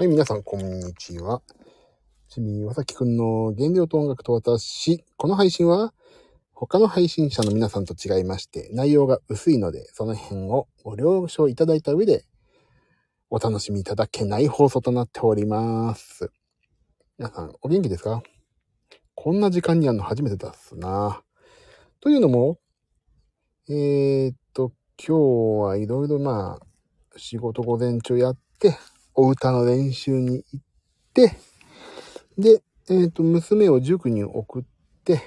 はい、皆さん、こんにちは。ちみわさきくんの原料と音楽と私。この配信は、他の配信者の皆さんと違いまして、内容が薄いので、その辺をご了承いただいた上で、お楽しみいただけない放送となっております。皆さん、お元気ですか？こんな時間にあるの初めてだっすな。というのも、えー、っと、今日はいろいろまあ、仕事午前中やって、お歌の練習に行って、で、えっ、ー、と、娘を塾に送って、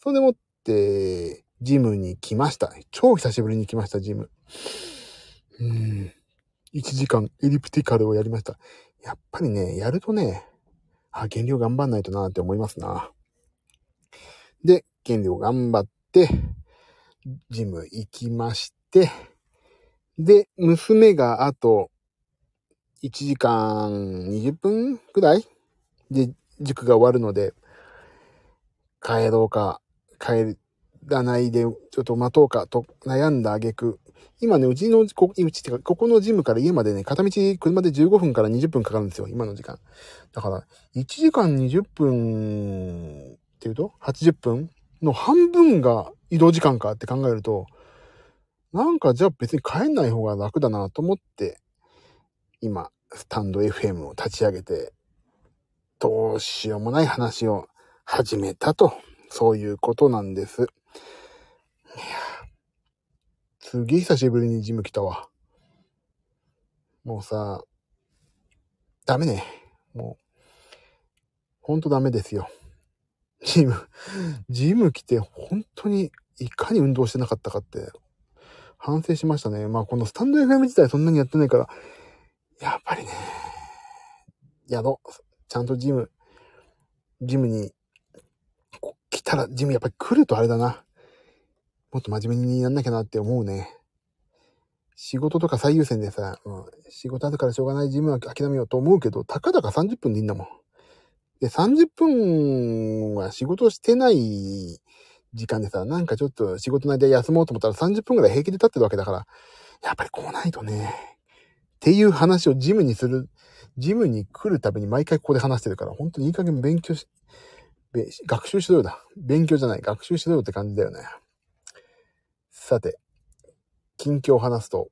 それでもって、ジムに来ました。超久しぶりに来ました、ジム。うん。1時間エリプティカルをやりました。やっぱりね、やるとね、あ、減量頑張んないとなって思いますな。で、減量頑張って、ジム行きまして、で、娘があと1時間20分くらいで塾が終わるので、帰ろうか、帰らないで、ちょっと待とうかと悩んだ挙句、今ね、うちの、こ、うちってか、ここのジムから家までね、片道車で15分から20分かかるんですよ、今の時間。だから、1時間20分っていうと、80分の半分が移動時間かって考えると、なんかじゃあ別に帰んない方が楽だなと思って、今、スタンド FM を立ち上げて、どうしようもない話を始めたと、そういうことなんです。いやすげえ久しぶりにジム来たわ。もうさ、ダメね。もう、ほんとダメですよ。ジム、ジム来て本当にいかに運動してなかったかって反省しましたね。まあこのスタンド FM 自体そんなにやってないから、やっぱりね、やろう。ちゃんとジム、ジムに、来たら、ジムやっぱり来るとあれだな。もっと真面目にやんなきゃなって思うね。仕事とか最優先でさ、うん、仕事後からしょうがないジムは諦めようと思うけど、たかだか30分でいいんだもん。で、30分は仕事してない時間でさ、なんかちょっと仕事の間休もうと思ったら30分くらい平気で経ってるわけだから、やっぱり来ないとね、っていう話をジムにする、ジムに来るたびに毎回ここで話してるから、本当にいい加減勉強し、学習しろよだ。勉強じゃない、学習しろよって感じだよね。さて、近況を話すと、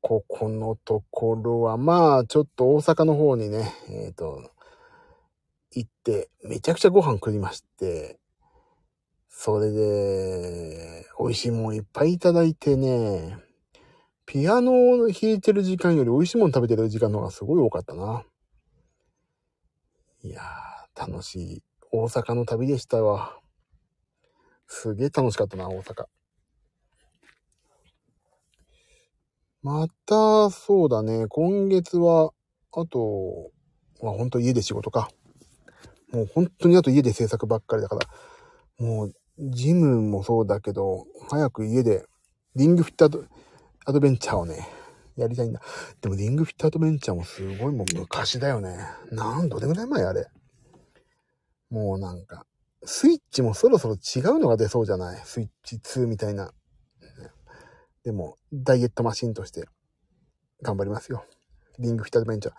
ここのところは、まあ、ちょっと大阪の方にね、えっ、ー、と、行って、めちゃくちゃご飯食いまして、それで、美味しいもんいっぱいいただいてね、ピアノを弾いてる時間より美味しいもの食べてる時間の方がすごい多かったな。いやー、楽しい大阪の旅でしたわ。すげえ楽しかったな、大阪。また、そうだね、今月は、あと、まあほんと家で仕事か。もう本当にあと家で制作ばっかりだから、もう、ジムもそうだけど、早く家で、リングフィットアドベンチャーをね、やりたいんだ。でもリングフィットアドベンチャーもすごいもう昔だよね。なんどれぐらい前あれ？もうなんか、スイッチもそろそろ違うのが出そうじゃない？スイッチ2みたいな。でも、ダイエットマシンとして頑張りますよ。リングフィットアドベンチャー。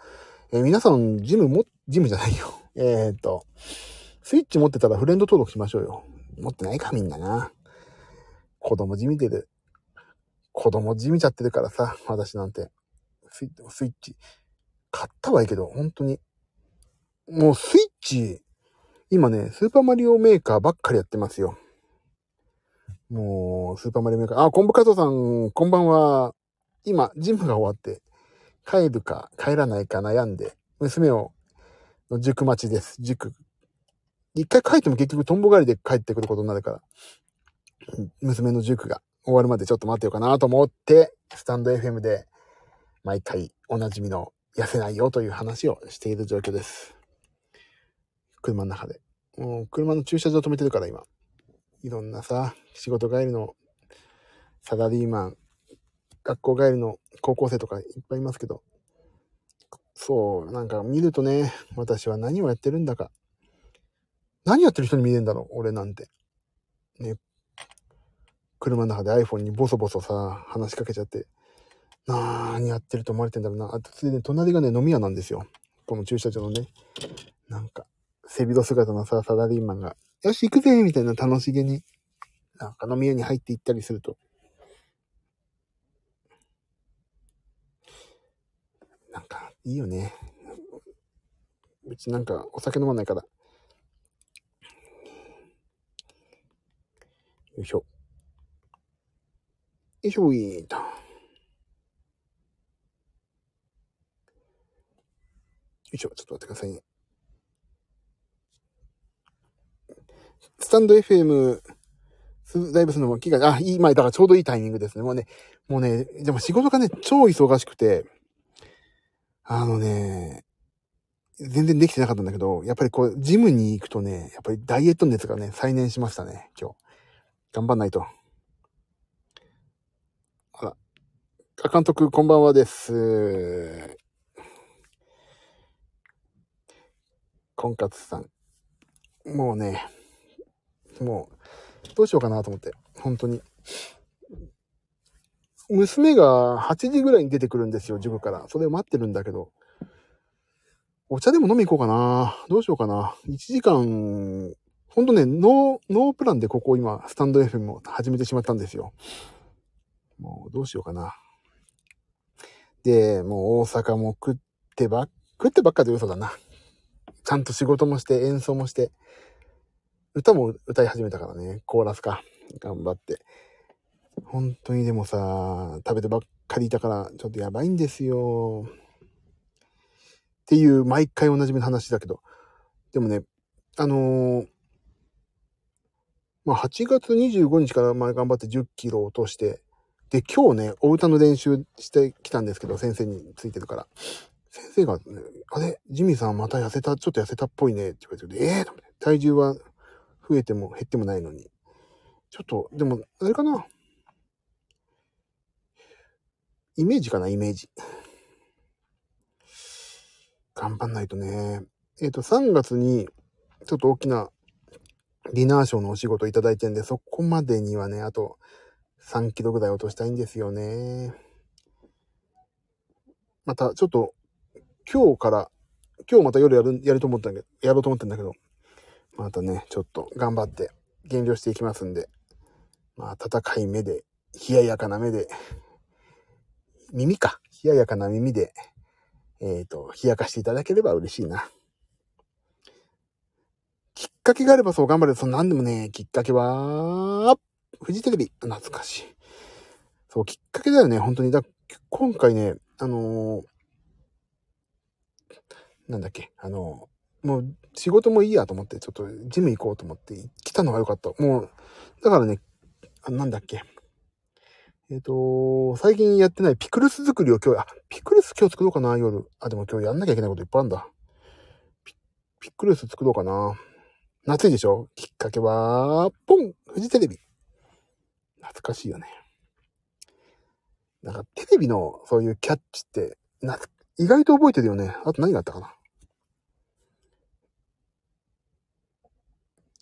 えー、皆さん、ジムも、ジムじゃないよ。えー、っと、スイッチ持ってたらフレンド登録しましょうよ。持ってないかみんなな。子供地味でる。子供地味ちゃってるからさ、私なんて。スイッチ。買ったはいいけど、本当に。もうスイッチ、今ね、スーパーマリオメーカーばっかりやってますよ。もう、スーパーマリオメーカー。あ、コンブカトさん、こんばんは。今、ジムが終わって、帰るか帰らないか悩んで、娘を、の塾待ちです。塾。一回帰っても結局トンボ帰りで帰ってくることになるから、娘の塾が終わるまでちょっと待ってようかなと思って、スタンド FM で毎回おなじみの痩せないよという話をしている状況です。車の中で。もう車の駐車場止めてるから今。いろんなさ、仕事帰りのサラリーマン、学校帰りの高校生とかいっぱいいますけど、そう、なんか見るとね、私は何をやってるんだか。何やってる人に見えるんだろう、俺なんて。ね、車の中で iPhone にボソボソさ、話しかけちゃって、何やってると思われてんだろうな。あと、ついで隣がね、飲み屋なんですよ。この駐車場のね。なんか、背広姿のさ、サラリーマンが、よし、行くぜみたいな楽しげに、なんか飲み屋に入っていったりすると、なんか、いいよね。うちなんか、お酒飲まないから。よいしょ。よいしょ、いと。よいしょ、ちょっと待ってくださいね。スタンド FM、ライブするのも機会、あ、いい、ま、だからちょうどいいタイミングですね。もうね、もうね、でも仕事がね、超忙しくて、あのね、全然できてなかったんだけど、やっぱりこう、ジムに行くとね、やっぱりダイエット熱がね、再燃しましたね、今日。頑張んないと。あら。あ、監督、こんばんはです。婚活さん。もうね、もう、どうしようかなと思って。本当に。娘が8時ぐらいに出てくるんですよ、塾から。それを待ってるんだけど。お茶でも飲み行こうかな。どうしようかな。1時間、ほんとね、ノー、ノープランでここ今、スタンド FM を始めてしまったんですよ。もう、どうしようかな。で、もう大阪も食ってば、食ってばっかで嘘だな。ちゃんと仕事もして演奏もして、歌も歌い始めたからね、コーラスか。頑張って。本当にでもさ、食べてばっかりいたから、ちょっとやばいんですよ。っていう、毎回おなじみの話だけど。でもね、あのー、まあ、8月25日から前頑張って10キロ落として、で、今日ね、お歌の練習してきたんですけど、先生についてるから。先生が、ね、あれ、ジミーさんまた痩せた、ちょっと痩せたっぽいね、って言われて、ええー、体重は増えても減ってもないのに。ちょっと、でも、あれかな。イメージかな、イメージ。頑張んないとね。えっ、ー、と、3月に、ちょっと大きなディナーショーのお仕事いただいてんで、そこまでにはね、あと3キロぐらい落としたいんですよね。また、ちょっと、今日から、今日また夜やる、やると思ったんだけど、やろうと思ってんだけど、またね、ちょっと頑張って減量していきますんで、まあ、温かい目で、冷ややかな目で、耳か。冷ややかな耳で、えっ、ー、と、冷やかしていただければ嬉しいな。きっかけがあればそう頑張る。その何でもね、きっかけは、フジテレビ。懐かしい。そう、きっかけだよね、本当に。だ今回ね、あのー、なんだっけ、あのー、もう仕事もいいやと思って、ちょっとジム行こうと思って来たのが良かった。もう、だからね、あなんだっけ、えっ、ー、と、最近やってないピクルス作りを今日、あ、ピクルス今日作ろうかな、夜。あ、でも今日やんなきゃいけないこといっぱいあるんだ。ピクルス作ろうかな。夏いでしょ？きっかけは、ポンフジテレビ。懐かしいよね。なんかテレビのそういうキャッチって、な、意外と覚えてるよね。あと何があったかな。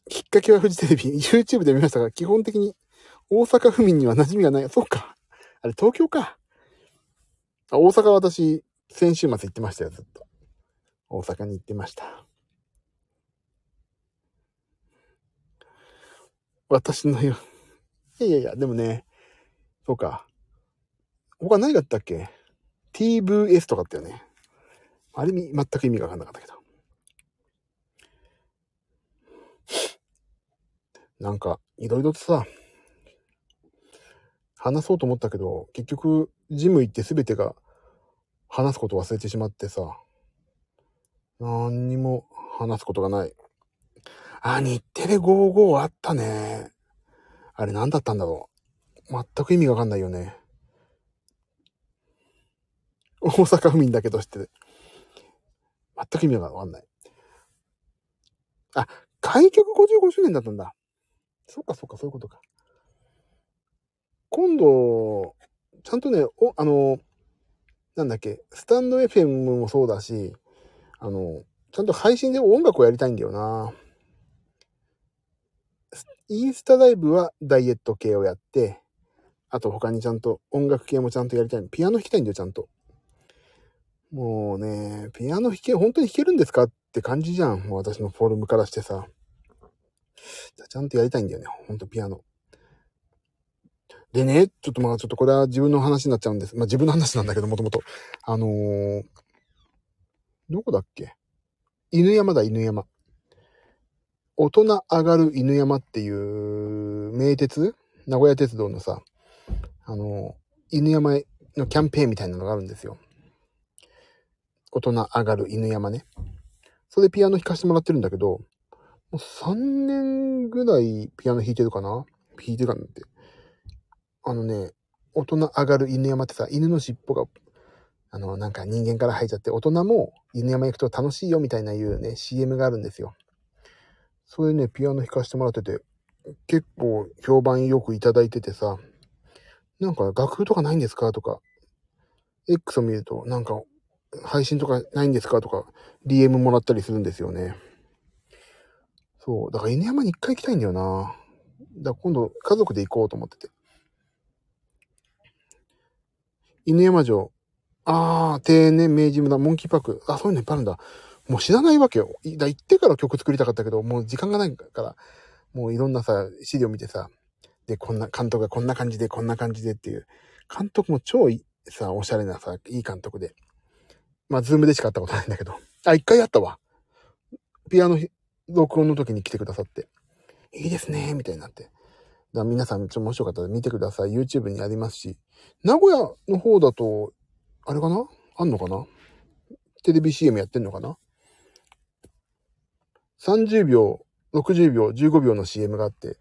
きっかけはフジテレビ。YouTube で見ましたが、基本的に大阪府民には馴染みがない。そうか。あれ、東京か。あ大阪私、先週末行ってましたよ、ずっと。大阪に行ってました。私のよ。いやいやいや、でもね、そうか。他何があったっけ ?TVS とかあったよね。あれに、全く意味がわかんなかったけど。なんか、いろいろとさ、話そうと思ったけど、結局、ジム行って全てが話すこと忘れてしまってさ、何にも話すことがない。あ、日テレ55あったね。あれ何だったんだろう。全く意味がわかんないよね。大阪府民だけどして、全く意味がわかんない。あ、開局55周年だったんだ。そっかそっか、そういうことか。今度、ちゃんとね、お、あの、なんだっけ、スタンド FM もそうだし、あの、ちゃんと配信で音楽をやりたいんだよな。インスタライブはダイエット系をやって、あと他にちゃんと音楽系もちゃんとやりたい。ピアノ弾きたいんだよ、ちゃんと。もうね、ピアノ弾け、本当に弾けるんですかって感じじゃん。もう私のフォルムからしてさ。ちゃんとやりたいんだよね。ほんとピアノ。でね、ちょっとまあちょっとこれは自分の話になっちゃうんです。まあ自分の話なんだけど、もともと。あのー、どこだっけ？犬山だ、犬山。大人上がる犬山っていう名鉄？名古屋鉄道のさ、あの、犬山のキャンペーンみたいなのがあるんですよ。大人上がる犬山ね。それでピアノ弾かせてもらってるんだけど、もう3年ぐらいピアノ弾いてるかな？弾いてるかなって。あのね、大人上がる犬山ってさ、犬の尻尾が、あの、なんか人間から生えちゃって、大人も犬山行くと楽しいよみたいないうね、CM があるんですよ。それでね、ピアノ弾かせてもらってて、結構評判よくいただいててさ、なんか楽譜とかないんですかとか、X を見ると、なんか配信とかないんですかとか、DM もらったりするんですよね。そう。だから犬山に一回行きたいんだよな。だから今度家族で行こうと思ってて。犬山城。あー、庭園ね明治村、モンキーパーク。あ、そういうのいっぱいあるんだ。もう知らないわけよ。だ行ってから曲作りたかったけど、もう時間がないから、もういろんなさ、資料見てさ、で、こんな、監督がこんな感じで、こんな感じでっていう。監督も超さ、おしゃれなさ、いい監督で。まあ、ズームでしか会ったことないんだけど。あ、一回やったわ。ピアノ録音の時に来てくださって。いいですね、みたいになって。だ皆さん、ちょっと面白かったら見てください。YouTube にありますし。名古屋の方だと、あれかな？あんのかな？テレビ CM やってんのかな？?30 秒60秒、15秒の CM があって、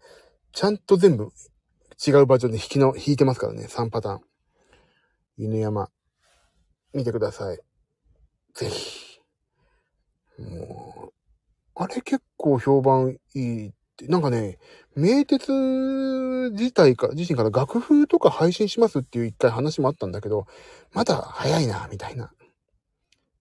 ちゃんと全部違うバージョンで弾きの、弾いてますからね、3パターン。犬山、見てください。ぜひ。もう、あれ結構評判いいって、なんかね、名鉄自体か、自身から楽譜とか配信しますっていう一回話もあったんだけど、まだ早いな、みたいな。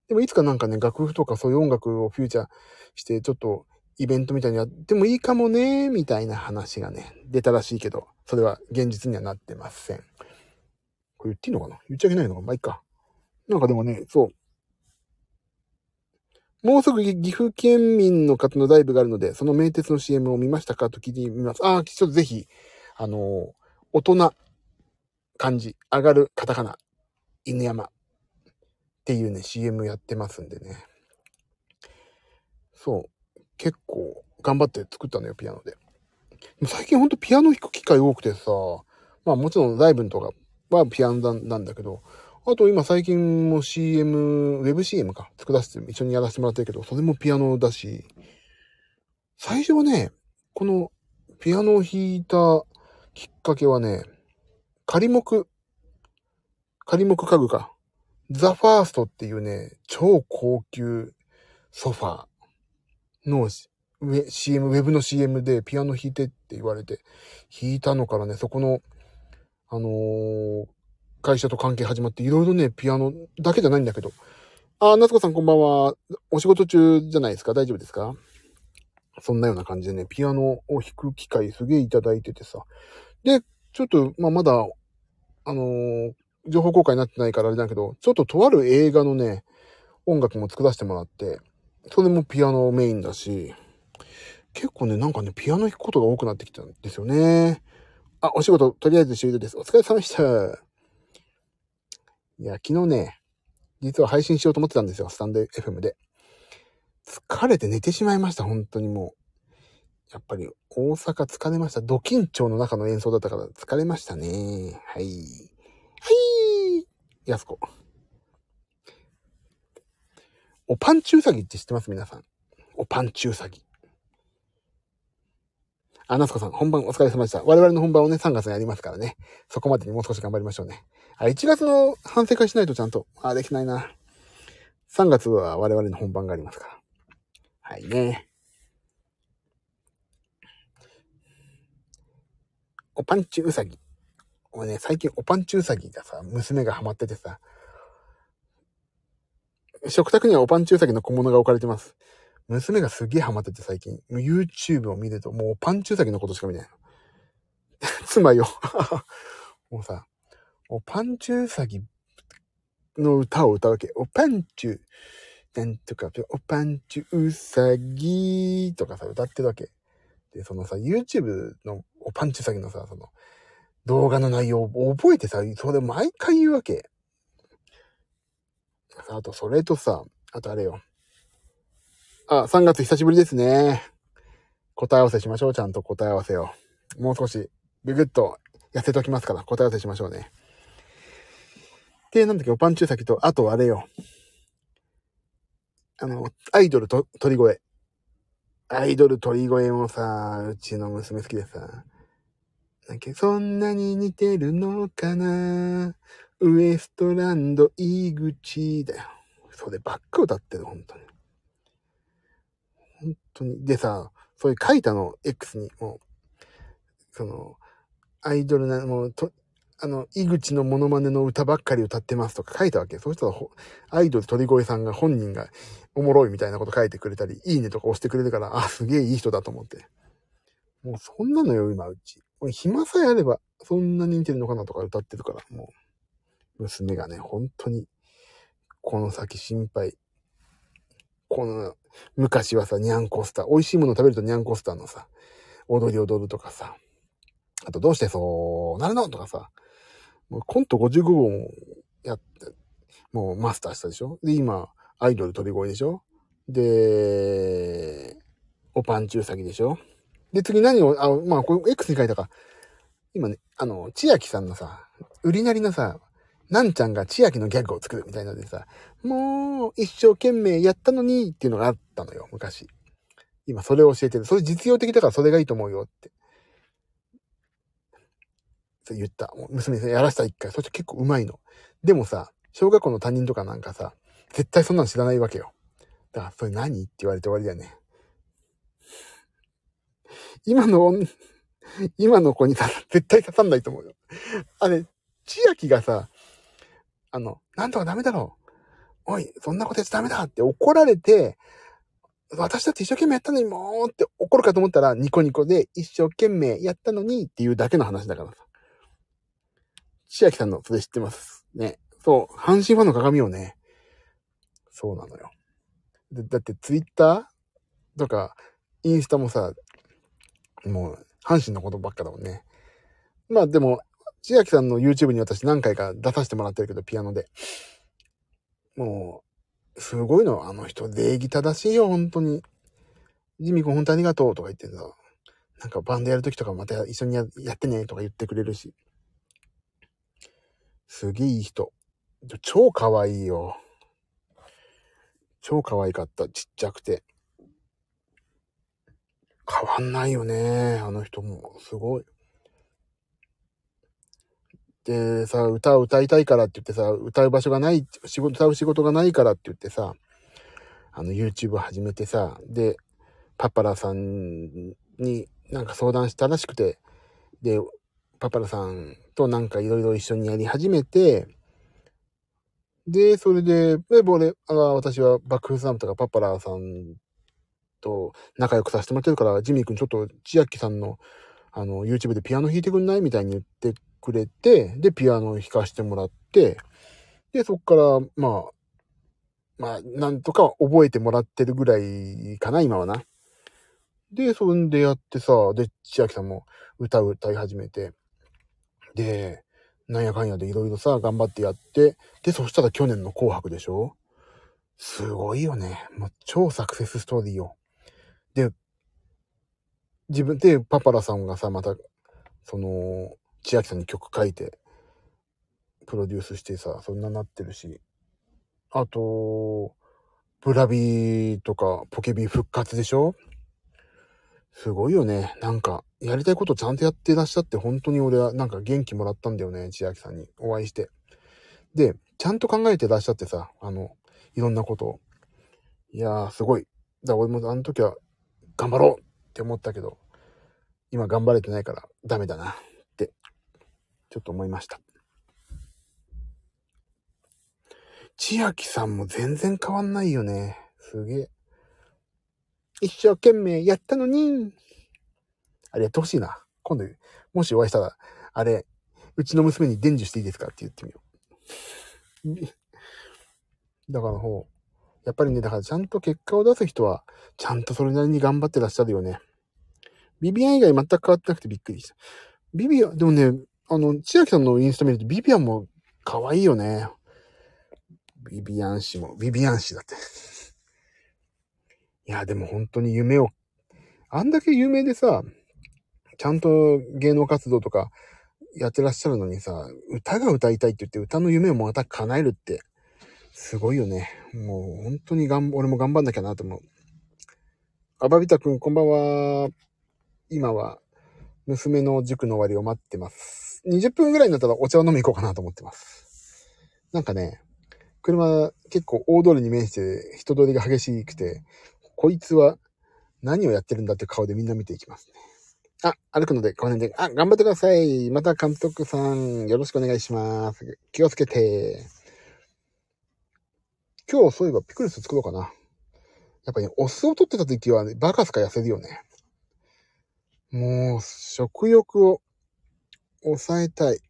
でもいつかなんかね、楽譜とかそういう音楽をフューチャーして、ちょっとイベントみたいにやってもいいかもね、みたいな話がね、出たらしいけど、それは現実にはなってません。これ言っていいのかな？言っちゃいけないのか？まあ、いいか。なんかでもね、そう。もうすぐ岐阜県民の方のライブがあるので、その名鉄の CM を見ましたか？と聞いてみます。ああ、ちょっとぜひ、あのー、大人、漢字、上がるカタカナ、犬山っていうね、CM やってますんでね。そう。結構頑張って作ったのよ、ピアノで。最近ほんとピアノ弾く機会多くてさ、まあもちろんライブとかはピアノなんだけど、あと今最近も CM、ウェブ CM か、作らせて、一緒にやらせてもらってるけど、それもピアノだし、最初はね、このピアノを弾いたきっかけはね、仮木、仮木家具か、ザ・ファーストっていうね、超高級ソファー。の CM、ウェブの CM でピアノ弾いてって言われて、弾いたのからね、そこの、あのー、会社と関係始まっていろいろね、ピアノだけじゃないんだけど。あ、夏子さんこんばんは。お仕事中じゃないですか？大丈夫ですか？そんなような感じでね、ピアノを弾く機会すげえいただいててさ。で、ちょっと、まあ、まだ、あのー、情報公開になってないからあれだけど、ちょっととある映画のね、音楽も作らせてもらって、それもピアノメインだし、結構ね、なんかね、ピアノ弾くことが多くなってきたんですよね。あ、お仕事、とりあえず終了です。お疲れ様でした。いや、昨日ね、実は配信しようと思ってたんですよ、スタンド FM で。疲れて寝てしまいました、本当にもう。やっぱり大阪疲れました。ド緊張の中の演奏だったから疲れましたね。はい。はい。やすこ。おパンチウサギって知ってます？皆さん。おパンチウサギ。あ、ナスコさん、本番お疲れ様でした。我々の本番をね、3月にやりますからね。そこまでにもう少し頑張りましょうね。あ、1月の反省会しないとちゃんと、あ、できないな。3月は我々の本番がありますから。はいね。おパンチウサギ。俺ね、最近おパンチウサギがさ、娘がハマっててさ、食卓にはおパンチウサギの小物が置かれてます。娘がすげえハマってて最近。YouTube を見るともうおパンチウサギのことしか見ないの。妻よ。もうさ、おパンチュウサギの歌を歌うわけ。おパンチュ、なんとか、おパンチュウサギとかさ、歌ってるわけ。で、そのさ、YouTube のおパンチュウサギのさ、その、動画の内容を覚えてさ、それ毎回言うわけ。あと、それとさ、あとあれよ。あ、3月久しぶりですね。答え合わせしましょう。ちゃんと答え合わせを。もう少し、ぐぐっと痩せときますから、答え合わせしましょうね。で、なんだっけ、おパンチュー先と、あとあれよ。あの、アイドルと鳥越。アイドル鳥越もさ、うちの娘好きでさ、なんかそんなに似てるのかな？ウエストランド井口だよ。そればっか歌ってる、本当に。本当に。でさ、そういう書いたの、X に、もう、その、アイドルな、もう、と、あの、井口のモノマネの歌ばっかり歌ってますとか書いたわけ。そうしたら、アイドル鳥越さんが本人がおもろいみたいなこと書いてくれたり、いいねとか押してくれるから、あ、すげえいい人だと思って。もうそんなのよ、今うち。暇さえあれば、そんなに似てるのかなとか歌ってるから、もう、娘がね、本当に、この先心配。この、昔はさ、ニャンコスター、美味しいもの食べるとニャンコスターのさ、踊り踊るとかさ、あとどうしてそうなるのとかさ、もうコント55号もやって、もうマスターしたでしょ。で、今、アイドル鳥越でしょ。で、おパンチュウサギでしょ。で、次何を、あ、まあ、これ X に書いたか。今ね、あの、千秋さんのさ、売りなりのさ、なんちゃんが千秋のギャグを作るみたいなのでさ、もう一生懸命やったのにっていうのがあったのよ、昔。今それを教えてる。それ実用的だからそれがいいと思うよって。そう言った。娘さんやらした一回。そして結構うまいの。でもさ、小学校の担任とかなんかさ、絶対そんなの知らないわけよ。だから、それ何って言われて終わりだよね。今の、今の子に、絶対刺さんないと思うよ。あれ、千秋がさ、あの、なんとかダメだろう。おい、そんなことやっちゃダメだって怒られて、私だって一生懸命やったのにもうって怒るかと思ったらニコニコで一生懸命やったのにっていうだけの話だからさ。千秋さんのそれ知ってます？ね。そう、阪神ファンの鏡をね。そうなのよ。だってツイッターとかインスタもさ、もう、阪神のことばっかだもんね。まあでも、千秋さんの YouTube に私何回か出させてもらってるけど、ピアノで。もう、すごいの、あの人、礼儀正しいよ、本当に。ジミ君本当ありがとうとか言ってさ、なんかバンドやるときとかまた一緒にやってねとか言ってくれるし。すげえいい人。超可愛いよ。超可愛かった。ちっちゃくて。変わんないよね。あの人も。すごい。で、さ、歌を歌いたいからって言ってさ、歌う場所がない、仕事、歌う仕事がないからって言ってさ、あの、YouTube 始めてさ、で、パパラさんになんか相談したらしくて、で、パパラさんとなんかいろいろ一緒にやり始めて、で、それで、で、俺、あ私はバックフスラムとかパパラさんと仲良くさせてもらってるから、ジミー君ちょっと千秋さんの、あの、YouTube でピアノ弾いてくんないみたいに言ってくれて、で、ピアノを弾かしてもらって、で、そっから、まあ、まあ、なんとか覚えてもらってるぐらいかな、今はな。で、そんでやってさ、で、千秋さんも歌う歌い始めて、で、なんやかんやでいろいろさ、頑張ってやって、で、そしたら去年の紅白でしょ？すごいよね。もう超サクセスストーリーよ。で、自分でパパラさんがさ、また、その、千秋さんに曲書いて、プロデュースしてさ、そんななってるし。あと、ブラビーとかポケビー復活でしょ？すごいよね。なんか、やりたいことちゃんとやってらっしゃって、本当に俺はなんか元気もらったんだよね、千秋さんにお会いして。で、ちゃんと考えてらっしゃってさ、あの、いろんなことを。いやー、すごい。だから俺もあの時は頑張ろうって思ったけど、今頑張れてないからダメだなって、ちょっと思いました。千秋さんも全然変わんないよね。すげえ。一生懸命やったのに、あれやってほしいな。今度、もしお会いしたら、あれ、うちの娘に伝授していいですかって言ってみよう。だからほう。やっぱりね、だからちゃんと結果を出す人は、ちゃんとそれなりに頑張ってらっしゃるよね。ビビアン以外全く変わってなくてびっくりした。ビビアン、でもね、あの、千秋さんのインスタ見るとビビアンも可愛いよね。ビビアン氏も、ビビアン氏だって。いや、でも本当に夢を、あんだけ有名でさ、ちゃんと芸能活動とかやってらっしゃるのにさ、歌が歌いたいって言って歌の夢をまた叶えるって、すごいよね。もう本当にがん、俺も頑張んなきゃなと思う。あばびたくん、こんばんは。今は、娘の塾の終わりを待ってます。20分ぐらいになったらお茶を飲み行こうかなと思ってます。なんかね、車結構大通りに面して人通りが激しくて、こいつは何をやってるんだって顔でみんな見ていきますね。あ、歩くので、この辺で、あ、頑張ってください。また監督さん、よろしくお願いします。気をつけて。今日そういえばピクルス作ろうかな。やっぱり、ね、お酢を取ってた時はね、バカすか痩せるよね。もう、食欲を抑えたい。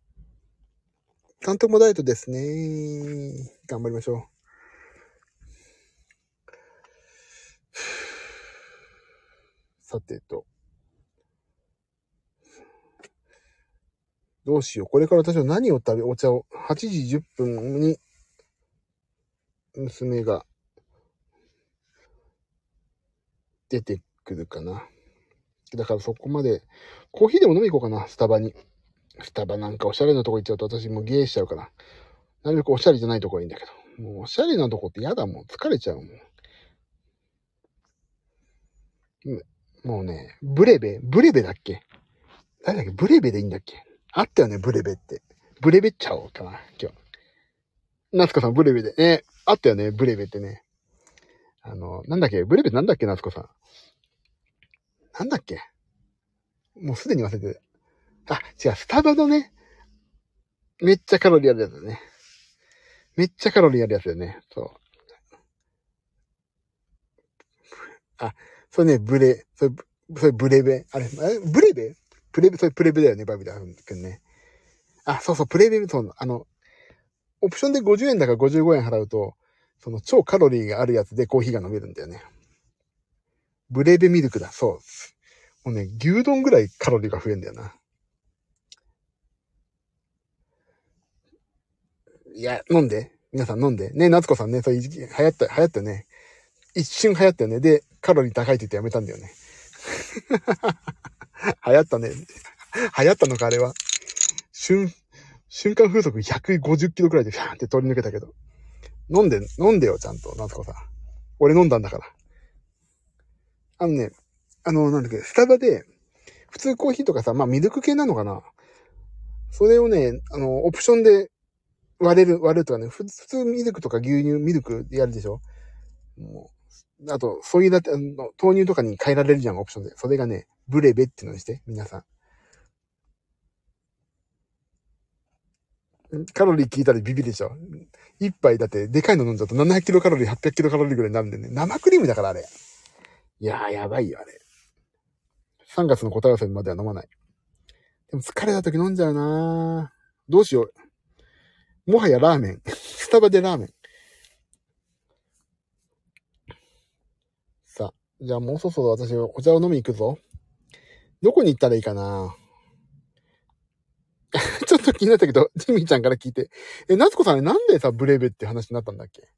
監督もダイエットですね。頑張りましょう。さてと。どうしよう。これから私は何を食べ、お茶を、8時10分に、娘が、出てくるかな。だからそこまで、コーヒーでも飲み行こうかな、スタバに。スタバなんかおしゃれなとこ行っちゃうと私もうゲーしちゃうから。なるべくおしゃれじゃないとこがいいんだけど。もうおしゃれなとこって嫌だもん。疲れちゃうもん。もうね、ブレベブレベだっけ？誰だっけ？ブレベでいいんだっけ？あったよね、ブレベって。ブレベっちゃおうかな、今日。夏子さん、ブレベで。ね、あったよね、ブレベってね。あの、なんだっけブレベなんだっけ夏子さん。なんだっけ？もうすでに忘れてる。あ、違う、スタバのね、めっちゃカロリーあるやつだね。めっちゃカロリーあるやつだよね。そう。あ、それね、ブレ、それ、それブレベ？あれ、あれブレベ？プレベ、それプレベだよね、バビダくんね。あ、そうそう、プレベ、そう、あの、オプションで50円だから55円払うと、その超カロリーがあるやつでコーヒーが飲めるんだよね。ブレーベミルクだ、そう。もうね、牛丼ぐらいカロリーが増えんだよな。いや、飲んで。皆さん飲んで。ね、夏子さんね、そういう時期流行った、流行ったよね。一瞬流行ったよね。で、カロリー高いって言ってやめたんだよね。流行ったね。流行ったのか、あれは。瞬、瞬間風速150キロくらいでフャーンって通り抜けたけど。飲んで、飲んでよ、ちゃんと、夏子さん。俺飲んだんだから。あのね、あの、なんだっけ、スタバで、普通コーヒーとかさ、まあミルク系なのかなそれをね、あの、オプションで割れる、割るとかね、普通ミルクとか牛乳、ミルクでやるでしょもう、あと、そういうだって、あの、豆乳とかに変えられるじゃん、オプションで。それがね、ブレベっていうのにして、皆さん。カロリー聞いたらビビるでしょ一杯だって、でかいの飲んじゃうと700キロカロリー、800キロカロリーぐらいになるんでね。生クリームだから、あれ。いやー、やばいよ、あれ。3月の答え合わせまでは飲まない。でも疲れた時飲んじゃうなどうしよう。もはやラーメン。スタバでラーメン。さあ、じゃあもうそろそろ私お茶を飲みに行くぞ。どこに行ったらいいかな ちょっと気になったけど、ジミーちゃんから聞いて。え、夏子さん、なんでさ、ブレベって話になったんだっけ？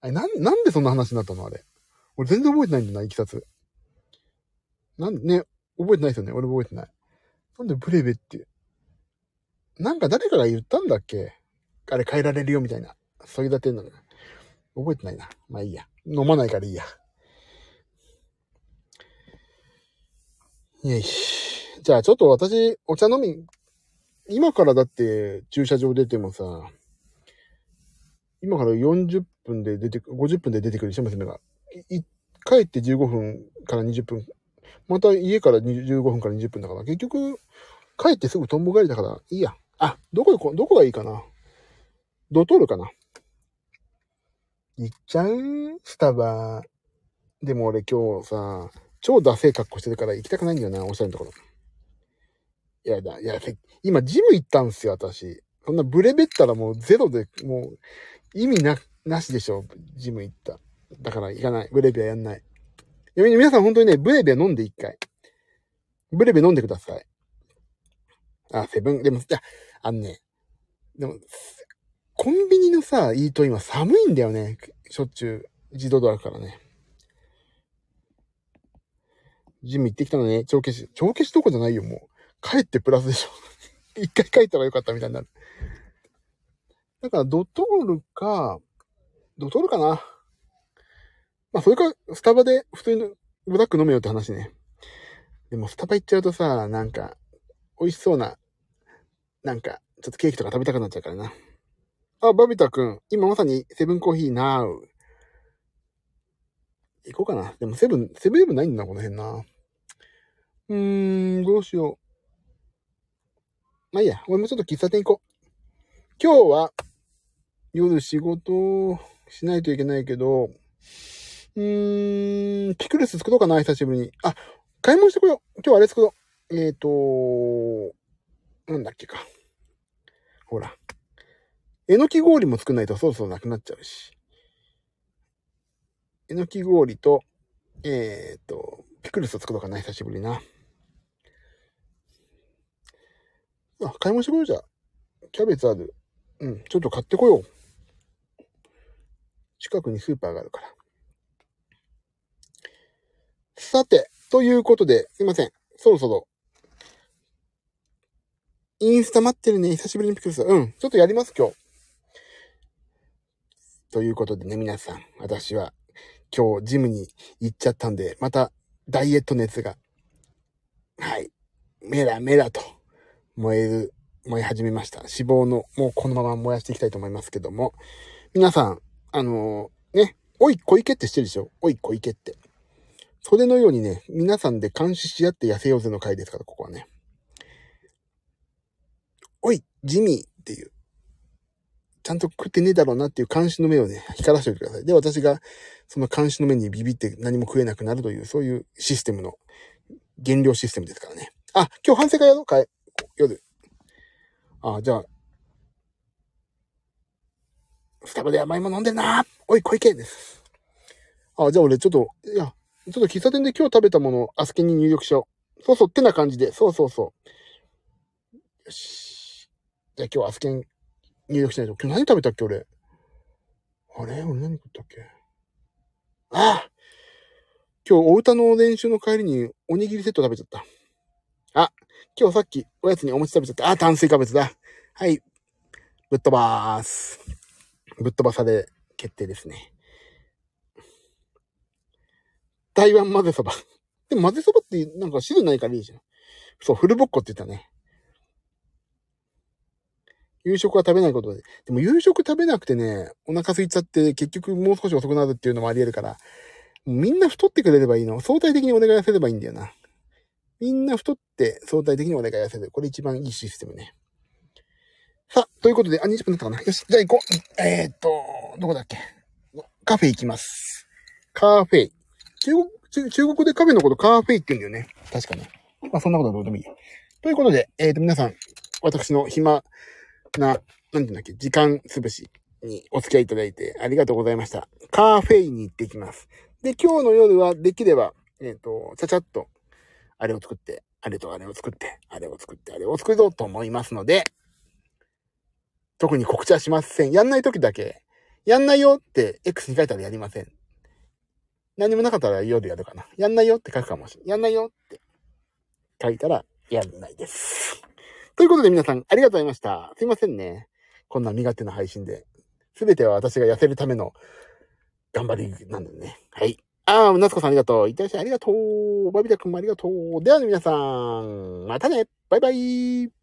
あれ、なん、なんでそんな話になったの？あれ。俺全然覚えてないんだな、いきさつ。なんね、覚えてないですよね。俺覚えてない。なんでブレベって。なんか誰かが言ったんだっけ？あれ変えられるよみたいな。そういうだてなの。覚えてないな。まあいいや。飲まないからいいや。よいし。じゃあちょっと私、お茶飲み、今からだって駐車場出てもさ、今から40分で出てく、50分で出てくるでしょ、娘が。帰って15分から20分。また家から15分から20分だから、結局、帰ってすぐトンボ帰りだから、いいや。あ、どこ行こう、どこがいいかな。ドトールかな。行っちゃう？スタバ。でも俺今日さ、超ダセー格好してるから行きたくないんだよな、おしゃれなところ。いやだ、いや、今ジム行ったんすよ、私。そんなブレベったらもうゼロで、もう意味な、なしでしょ、ジム行った。だから行かない。ブレベはやんない。いや皆さん本当にね、ブレベ飲んで一回。ブレベ飲んでください。あ、セブン。でも、いや、あのね、でも、コンビニのさ、イート今寒いんだよね。しょっちゅう、自動ドアからね。ジム行ってきたのね。帳消し。帳消しどこじゃないよ、もう。帰ってプラスでしょ。一回帰ったらよかったみたいになる。だから、ドトールか、ドトールかな。まあ、それか、スタバで普通にブラック飲めよって話ね。でも、スタバ行っちゃうとさ、なんか、美味しそうな、なんか、ちょっとケーキとか食べたくなっちゃうからな。あ、バビタくん、今まさにセブンコーヒーナウ。行こうかな。でもセブン、セブンイブンないんだ、この辺な。うーん、どうしよう。まあいいや、俺もちょっと喫茶店行こう。今日は、夜仕事しないといけないけど、うーん、ピクルス作ろうかな、久しぶりに。あ、買い物してこよう。今日あれ作ろう。えっ、ー、と、なんだっけか。ほら。えのき氷も作んないとそろそろなくなっちゃうし。えのき氷と、えっ、ー、と、ピクルスを作ろうかな、久しぶりな。あ、買い物してこようじゃ。キャベツある。うん、ちょっと買ってこよう。近くにスーパーがあるから。さて、ということで、すいません。そろそろ。インスタ待ってるね。久しぶりにピクルス。うん。ちょっとやります、今日。ということでね、皆さん。私は今日ジムに行っちゃったんで、またダイエット熱が、はい。メラメラと燃える、燃え始めました。脂肪の、もうこのまま燃やしていきたいと思いますけども。皆さん、あのー、ね、おい小池って知ってるでしょ？おい小池って。それのようにね、皆さんで監視し合って痩せようぜの回ですから、ここはね。おい、ジミーっていう。ちゃんと食ってねえだろうなっていう監視の目をね、光らせておいてください。で、私が、その監視の目にビビって何も食えなくなるという、そういうシステムの、減量システムですからね。あ、今日反省会やろうかい夜。あ、じゃあ、スタバで甘いもの飲んでんなおい、小池です。あ、じゃあ俺ちょっと、いや、ちょっと喫茶店で今日食べたものをアスケに入力しよう。そうそう、ってな感じで。そうそうそう。よし。じゃあ今日アスケン入力しないと。今日何食べたっけ俺？あれ？俺何食ったっけ？ああ今日お歌の練習の帰りにおにぎりセット食べちゃった。あ、今日さっきおやつにお餅食べちゃった。あ、炭水化物だ。はい。ぶっ飛ばーす。ぶっ飛ばされ決定ですね。台湾混ぜそば。でも混ぜそばってなんか汁ないからいいじゃん。そう、フルボッコって言ったね。夕食は食べないことで。でも夕食食べなくてね、お腹空いちゃって結局もう少し遅くなるっていうのもあり得るから、みんな太ってくれればいいの。相対的にお願いすればいいんだよな。みんな太って相対的にお願いする。これ一番いいシステムね。さあ、ということで、あ、20分だったかな。よし、じゃあ行こう。えー、っと、どこだっけ？カフェ行きます。カーフェイ。中国、中国でカフェのことカーフェイって言うんだよね。確かに。まあそんなことはどうでもいい。ということで、えっ、と皆さん、私の暇な、なんていうんだっけ、時間潰しにお付き合いいただいてありがとうございました。カーフェイに行ってきます。で、今日の夜はできれば、えっ、ー、と、ちゃちゃっと、あれを作って、あれとあれを作って、あれを作って、あれを作ろうと思いますので、特に告知はしません。やんない時だけ、やんないよって X に書いたらやりません。何もなかったら夜やるかな。やんないよって書くかもしれない。やんないよって書いたらやんないです。ということで皆さんありがとうございました。すいませんね。こんな身勝手な配信で。すべては私が痩せるための頑張りなんだよね。はい。ああ、夏子さんありがとう。いってらっしゃい。ありがとう。バビタ君もありがとう。では、ね、皆さん、またね。バイバイ。